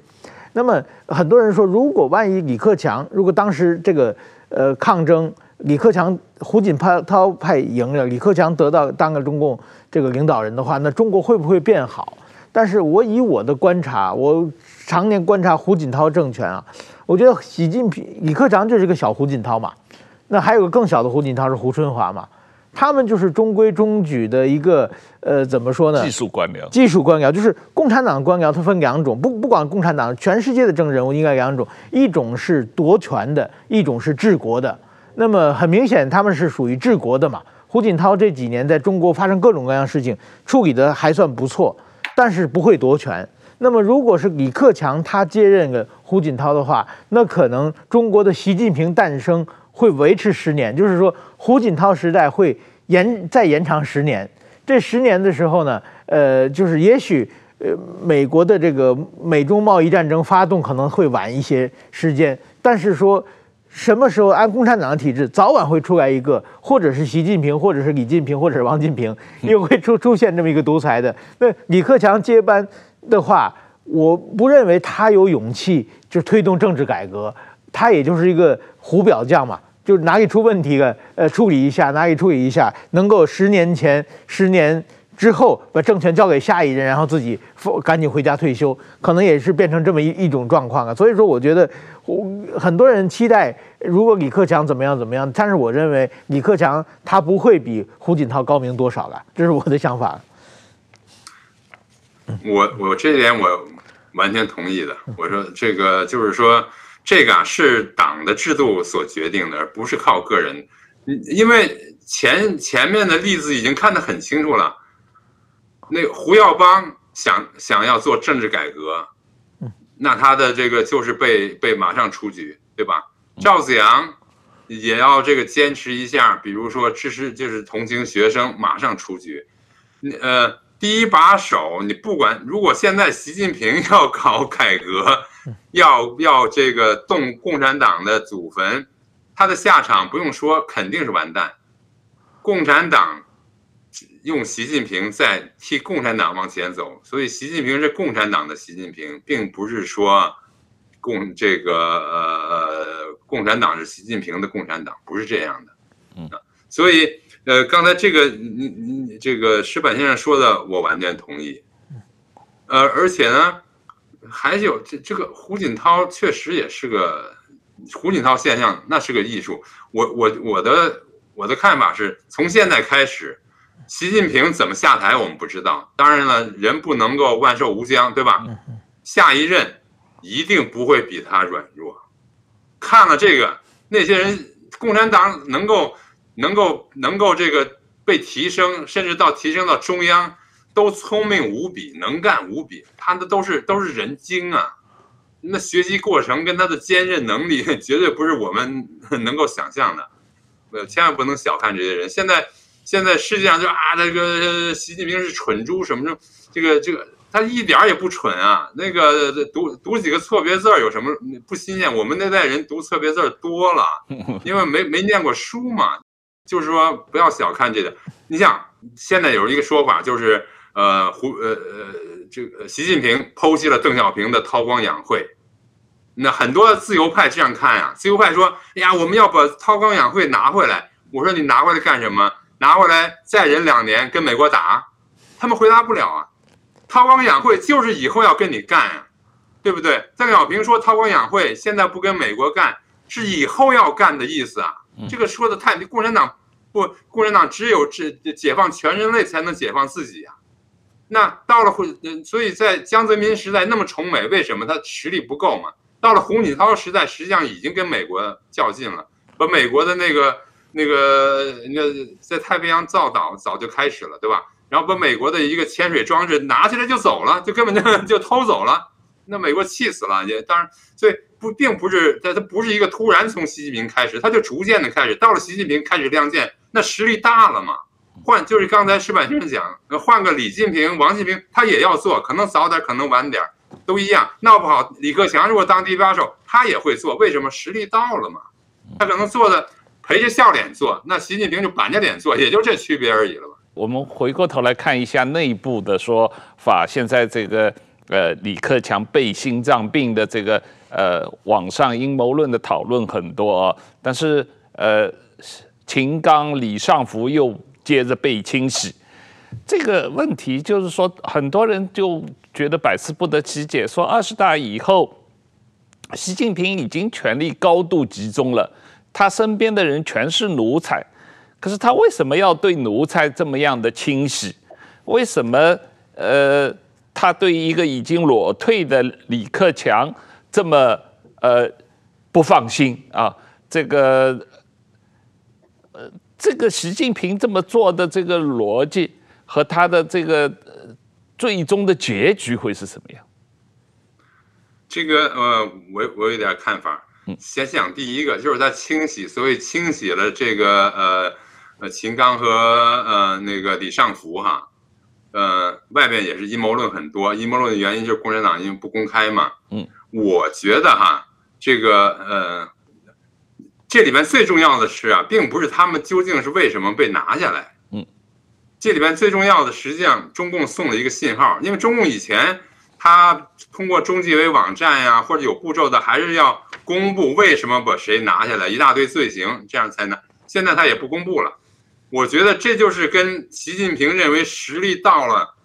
[SPEAKER 3] 那么很多人说，如果万一李克强，如果当时这个呃抗争。李克强、胡锦涛派赢了，李克强得到当个中共这个领导人的话，那中国会不会变好？但是我以我的观察，我常年观察胡锦涛政权啊，我觉得习近平、李克强就是个小胡锦涛嘛，那还有个更小的胡锦涛是胡春华嘛，他们就是中规中矩的一个呃，怎么说呢？
[SPEAKER 1] 技术官僚，
[SPEAKER 3] 技术官僚就是共产党官僚，它分两种，不不管共产党，全世界的政治人物应该两种，一种是夺权的，一种是治国的。那么很明显，他们是属于治国的嘛。胡锦涛这几年在中国发生各种各样事情，处理得还算不错，但是不会夺权。那么如果是李克强他接任了胡锦涛的话，那可能中国的习近平诞生会维持十年，就是说胡锦涛时代会延再延长十年。这十年的时候呢，呃，就是也许呃美国的这个美中贸易战争发动可能会晚一些时间，但是说。什么时候按共产党的体制，早晚会出来一个，或者是习近平，或者是李近平，或者是王金平，又会出出现这么一个独裁的。那李克强接班的话，我不认为他有勇气就推动政治改革，他也就是一个胡表匠嘛，就哪里出问题了，呃，处理一下，哪里处理一下，能够十年前、十年之后把政权交给下一任，然后自己赶紧回家退休，可能也是变成这么一一种状况啊。所以说，我觉得。我很多人期待，如果李克强怎么样怎么样，但是我认为李克强他不会比胡锦涛高明多少了，这是我的想法。
[SPEAKER 2] 我我这点我完全同意的。我说这个就是说，这个啊是党的制度所决定的，而不是靠个人。因为前前面的例子已经看得很清楚了，那胡耀邦想想要做政治改革。那他的这个就是被被马上出局，对吧？赵子阳也要这个坚持一下，比如说支持就是同情学生，马上出局。呃，第一把手，你不管如果现在习近平 要搞改革，要要这个动共产党的祖坟，他的下场不用说，肯定是完蛋。共产党。用习近平在替共产党往前走，所以习近平是共产党的习近平，并不是说共这个呃共产党是习近平的共产党，不是这样的。嗯，所以呃刚才这个你你这个石板先生说的，我完全同意。呃，而且呢，还有这这个胡锦涛确实也是个胡锦涛现象，那是个艺术。我我我的我的看法是从现在开始。习近平怎么下台，我们不知道。当然了，人不能够万寿无疆，对吧？下一任一定不会比他软弱。看了这个，那些人，共产党能够能够能够这个被提升，甚至到提升到中央，都聪明无比，能干无比。他的都是都是人精啊，那学习过程跟他的坚韧能力，绝对不是我们 能够想象的。呃，千万不能小看这些人。现在，现在世界上就啊，这个习近平是蠢猪什么什么，这个这个他一点儿也不蠢啊。那个读读几个错别字有什么不新鲜？我们那代人读错别字多了，因为没没念过书嘛。就是说，不要小看这个。你像现在有一个说法，就是呃胡呃呃这个习近平剖析了邓小平的韬光养晦。那很多自由派这样看呀，自由派说：“哎呀，我们要把韬光养晦拿回来。”我说：“你拿回来干什么？拿回来再忍两年跟美国打？”他们回答不了啊。韬光养晦就是以后要跟你干呀，对不对？邓小平说韬光养晦，现在不跟美国干，是以后要干的意思啊。这个说的太，共产党不，共产党只有这解放全人类才能解放自己呀。那到了会，所以在江泽民时代那么崇美，为什么他实力不够嘛？到了胡锦涛时代，实际上已经跟美国较劲了，把美国的那个、那个、那在太平洋造岛早就开始了，对吧？然后把美国的一个潜水装置拿起来就走了，就根本就就偷走了，那美国气死了。也当然，所以不并不是它它不是一个突然从习近平开始，它就逐渐的开始。到了习近平开始亮剑，那实力大了嘛。换就是刚才石板先生讲，换个李近平、王近平，他也要做，可能早点，可能晚点。都一样，闹不好，李克强如果当第八手，他也会做。为什么？实力到了嘛。他可能做的陪着笑脸做，那习近平就板着脸做，也就这区别而已了吧。
[SPEAKER 1] 我们回过头来看一下内部的说法，现在这个呃李克强被心脏病的这个呃网上阴谋论的讨论很多啊，但是呃秦刚、李尚福又接着被清洗。这个问题就是说，很多人就觉得百思不得其解，说二十大以后，习近平已经权力高度集中了，他身边的人全是奴才，可是他为什么要对奴才这么样的清洗？为什么呃，他对一个已经裸退的李克强这么呃不放心啊？这个呃，这个习近平这么做的这个逻辑。和他的这个最终的结局会是什么样？
[SPEAKER 2] 这个呃，我我有点看法。先讲第一个，就是他清洗，所谓清洗了这个呃呃秦刚和呃那个李尚福哈，呃外边也是阴谋论很多，阴谋论的原因就是共产党因为不公开嘛。嗯，我觉得哈，这个呃这里面最重要的是啊，并不是他们究竟是为什么被拿下来。嗯这里边最重要的，实际上中共送了一个信号，因为中共以前他通过中纪委网站呀，或者有步骤的，还是要公布为什么把谁拿下来，一大堆罪行，这样才能。现在他也不公布了，我觉得这就是跟习近平认为实力到了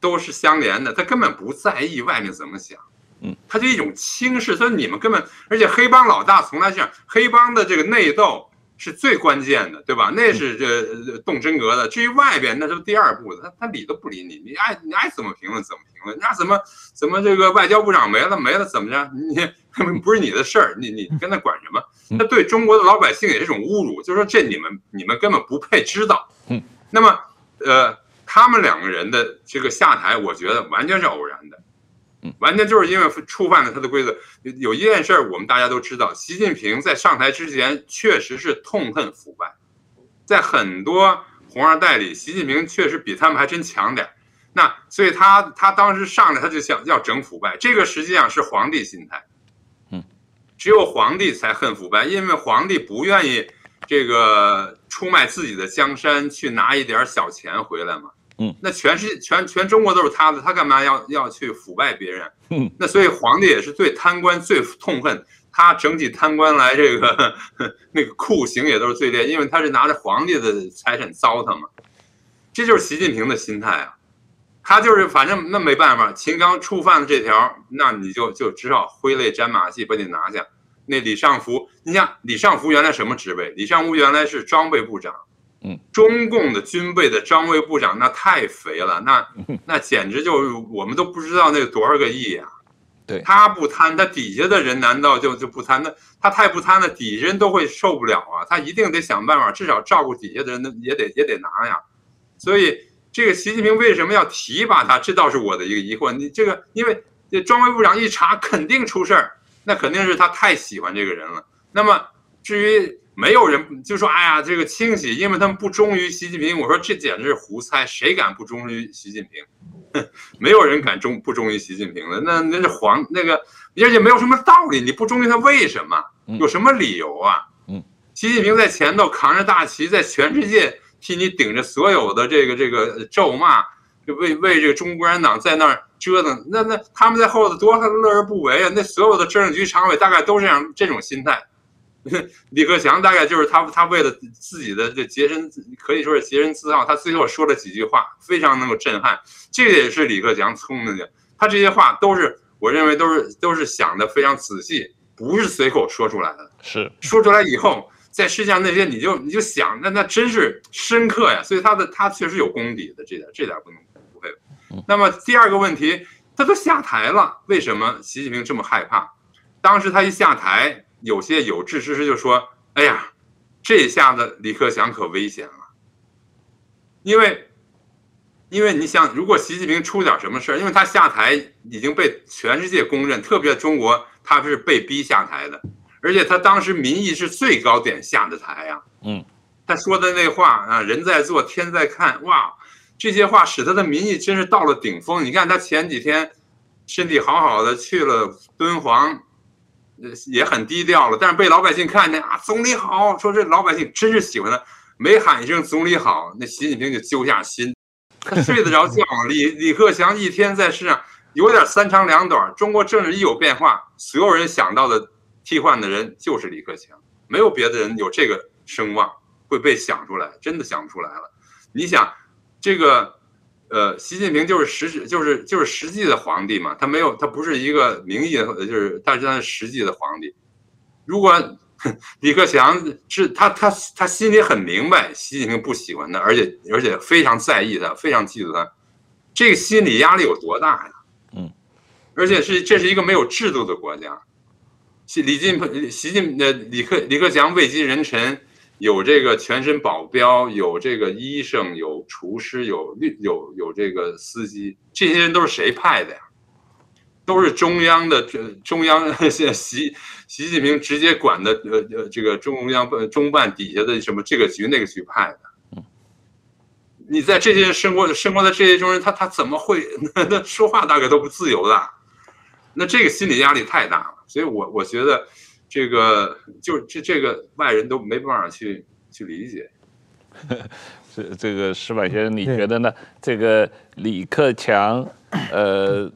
[SPEAKER 2] 都是相连的，他根本不在意外面怎么想，嗯，他就一种轻视，所以你们根本，而且黑帮老大从来是这样，黑帮的这个内斗。是最关键的，对吧？那是这动真格的。至于外边，那是第二步的，他他理都不理你，你爱你爱怎么评论怎么评论。那怎么怎么这个外交部长没了没了怎么着？你 不是你的事儿，你你跟他管什么？那对中国的老百姓也是一种侮辱，就是说这你们你们根本不配知道。嗯，那么呃，他们两个人的这个下台，我觉得完全是偶然的。完全就是因为触犯了他的规则。有一件事儿，我们大家都知道，习近平在上台之前确实是痛恨腐败，在很多红二代里，习近平确实比他们还真强点。那所以他他当时上来他就想要整腐败，这个实际上是皇帝心态。嗯，只有皇帝才恨腐败，因为皇帝不愿意这个出卖自己的江山去拿一点小钱回来嘛。嗯，那全是全全中国都是他的，他干嘛要要去腐败别人？嗯，那所以皇帝也是最贪官最痛恨，他整体贪官来这个 那个酷刑也都是最烈，因为他是拿着皇帝的财产糟蹋嘛。这就是习近平的心态啊，他就是反正那没办法，秦刚触犯了这条，那你就就只好挥泪斩马谡把你拿下。那李尚福，你像李尚福原来什么职位？李尚福原来是装备部长。嗯，中共的军备的张卫部长那太肥了，那那简直就是我们都不知道那多少个亿呀。对，他不贪，他底下的人难道就就不贪？那他太不贪了，底下人都会受不了啊。他一定得想办法，至少照顾底下的人，也得也得拿呀。所以这个习近平为什么要提拔他？这倒是我的一个疑惑。你这个，因为这张卫部长一查，肯定出事儿，那肯定是他太喜欢这个人了。那么至于没有人就说，哎呀，这个清洗，因为他们不忠于习近平。我说这简直是胡猜，谁敢不忠于习近平？没有人敢忠不忠于习近平的。那那是皇那个，而且没有什么道理，你不忠于他为什么？有什么理由啊？嗯，习近平在前头扛着大旗，在全世界替你顶着所有的这个这个咒骂，就为为这个中国共产党在那儿折腾。那那他们在后头多少乐而不为啊？那所有的政治局常委大概都是这样这种心态。李克强大概就是他，他为了自己的这洁身，可以说是洁身自好。他最后说了几句话，非常能够震撼。这个也是李克强聪明的，他这些话都是我认为都是都是想的非常仔细，不是随口说出来的。
[SPEAKER 1] 是
[SPEAKER 2] 说出来以后，在世界上那些你就你就想，那那真是深刻呀。所以他的他确实有功底的，这点这点不能不会。那么第二个问题，他都下台了，为什么习近平这么害怕？当时他一下台。有些有志之士就说：“哎呀，这下子李克强可危险了，因为，因为你想，如果习近平出点什么事儿，因为他下台已经被全世界公认，特别中国，他是被逼下台的，而且他当时民意是最高点下的台呀。嗯，他说的那话啊，人在做天在看，哇，这些话使他的民意真是到了顶峰。你看他前几天身体好好的去了敦煌。”也很低调了，但是被老百姓看见啊，总理好，说这老百姓真是喜欢他，没喊一声总理好，那习近平就揪下心，他睡得着觉吗？李李克强一天在世上有点三长两短，中国政治一有变化，所有人想到的替换的人就是李克强，没有别的人有这个声望会被想出来，真的想不出来了。你想这个。呃，习近平就是实，就是就是实际的皇帝嘛，他没有，他不是一个名义的，就是，但是他是实际的皇帝。如果李克强是他，他他心里很明白，习近平不喜欢他，而且而且非常在意他，非常嫉妒他，这个心理压力有多大呀？嗯，而且是这是一个没有制度的国家，习李进习近呃李克李克强位极人臣。有这个全身保镖，有这个医生，有厨师，有律，有有这个司机，这些人都是谁派的呀？都是中央的，中央 现习习近平直接管的，呃呃，这个中央中办底下的什么这个局那个局派的。你在这些人生活生活在这些中人，他他怎么会 那那说话大概都不自由的？那这个心理压力太大了，所以我我觉得。这个就这这个外人都没办法去去理解。
[SPEAKER 1] 这这个石板先生，你觉得呢？这个李克强，呃，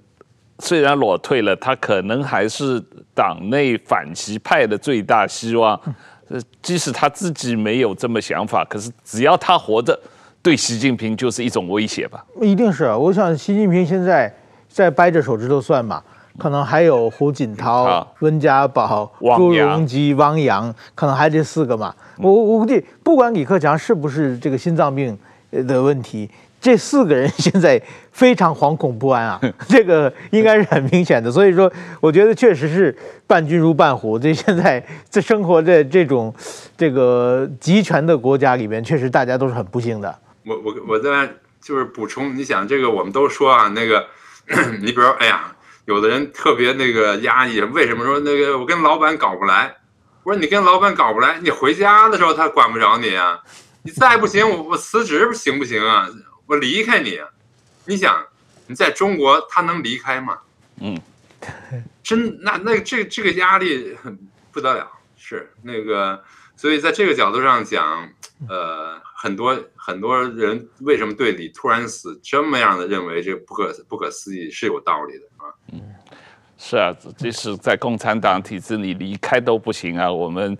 [SPEAKER 1] 虽然裸退了，他可能还是党内反习派的最大希望。呃，即使他自己没有这么想法，可是只要他活着，对习近平就是一种威胁吧？
[SPEAKER 3] 一定是啊！我想习近平现在在掰着手指头算嘛。可能还有胡锦涛、温家宝、朱镕基、汪洋，可能还这四个嘛。我我估计，不管李克强是不是这个心脏病的问题，这四个人现在非常惶恐不安啊，这个应该是很明显的。所以说，我觉得确实是伴君如伴虎。这现在在生活在这种这个集权的国家里面，确实大家都是很不幸的。
[SPEAKER 2] 我我我在就是补充，你想这个我们都说啊，那个 你比如说，哎呀。有的人特别那个压抑，为什么说那个我跟老板搞不来？我说你跟老板搞不来，你回家的时候他管不着你啊！你再不行，我我辞职行不行啊？我离开你，你想你在中国他能离开吗？嗯，真那那这这个压力不得了，是那个，所以在这个角度上讲，呃。很多很多人为什么对李突然死这么样的认为这不可不可思议是有道理的啊？嗯，
[SPEAKER 1] 是啊，即使在共产党体制你离开都不行啊。我们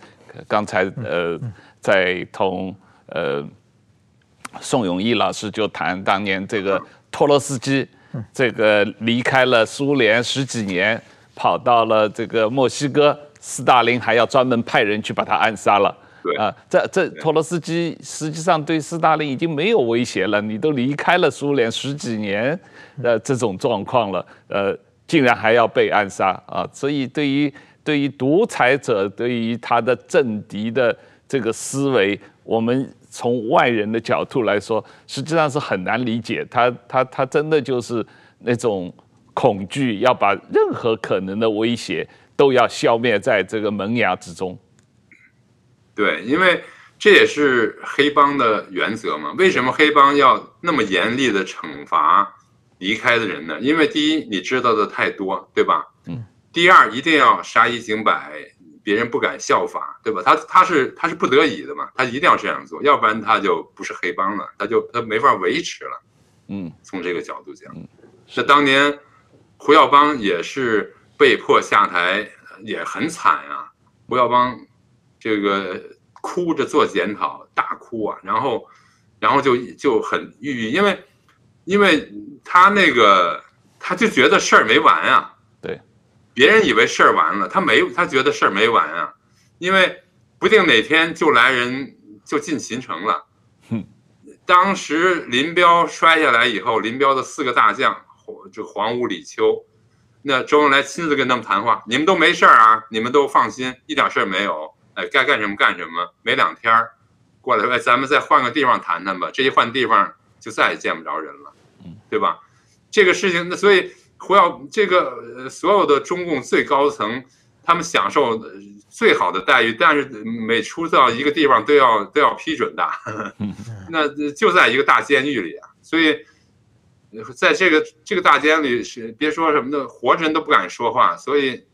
[SPEAKER 1] 刚才呃在同呃宋永毅老师就谈当年这个托洛斯基，这个离开了苏联十几年，跑到了这个墨西哥，斯大林还要专门派人去把他暗杀了。啊，这这托洛斯基实际上对斯大林已经没有威胁了。你都离开了苏联十几年，呃，这种状况了，呃，竟然还要被暗杀啊！所以对于对于独裁者，对于他的政敌的这个思维，我们从外人的角度来说，实际上是很难理解。他他他真的就是那种恐惧，要把任何可能的威胁都要消灭在这个萌芽之中。
[SPEAKER 2] 对，因为这也是黑帮的原则嘛。为什么黑帮要那么严厉的惩罚离开的人呢？因为第一，你知道的太多，对吧？嗯。第二，一定要杀一儆百，别人不敢效法，对吧？他他是他是不得已的嘛，他一定要这样做，要不然他就不是黑帮了，他就他没法维持了。嗯，从这个角度讲，嗯，是当年胡耀邦也是被迫下台，也很惨啊。胡耀邦。这个哭着做检讨，大哭啊，然后，然后就就很抑郁，因为，因为他那个他就觉得事儿没完啊，
[SPEAKER 1] 对，
[SPEAKER 2] 别人以为事儿完了，他没，他觉得事儿没完啊，因为不定哪天就来人就进秦城了。哼当时林彪摔下来以后，林彪的四个大将，这黄武李秋，那周恩来亲自跟他们谈话，你们都没事儿啊，你们都放心，一点事儿没有。哎，该干什么干什么。没两天儿，过来说，哎，咱们再换个地方谈谈吧。这一换地方，就再也见不着人了，对吧？这个事情，那所以胡耀这个所有的中共最高层，他们享受最好的待遇，但是每出到一个地方都要都要批准的，那就在一个大监狱里啊。所以，在这个这个大监里是别说什么的，活着人都不敢说话，所以。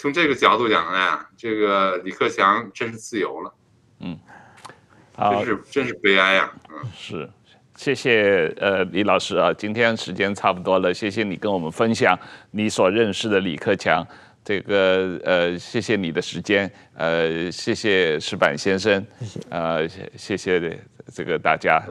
[SPEAKER 2] 从这个角度讲呢，这个李克强真是自由了，嗯，真是真是悲哀啊，嗯，
[SPEAKER 1] 是，谢谢呃李老师啊，今天时间差不多了，谢谢你跟我们分享你所认识的李克强，这个呃谢谢你的时间，呃谢谢石板先生，谢谢，呃谢谢这个大家。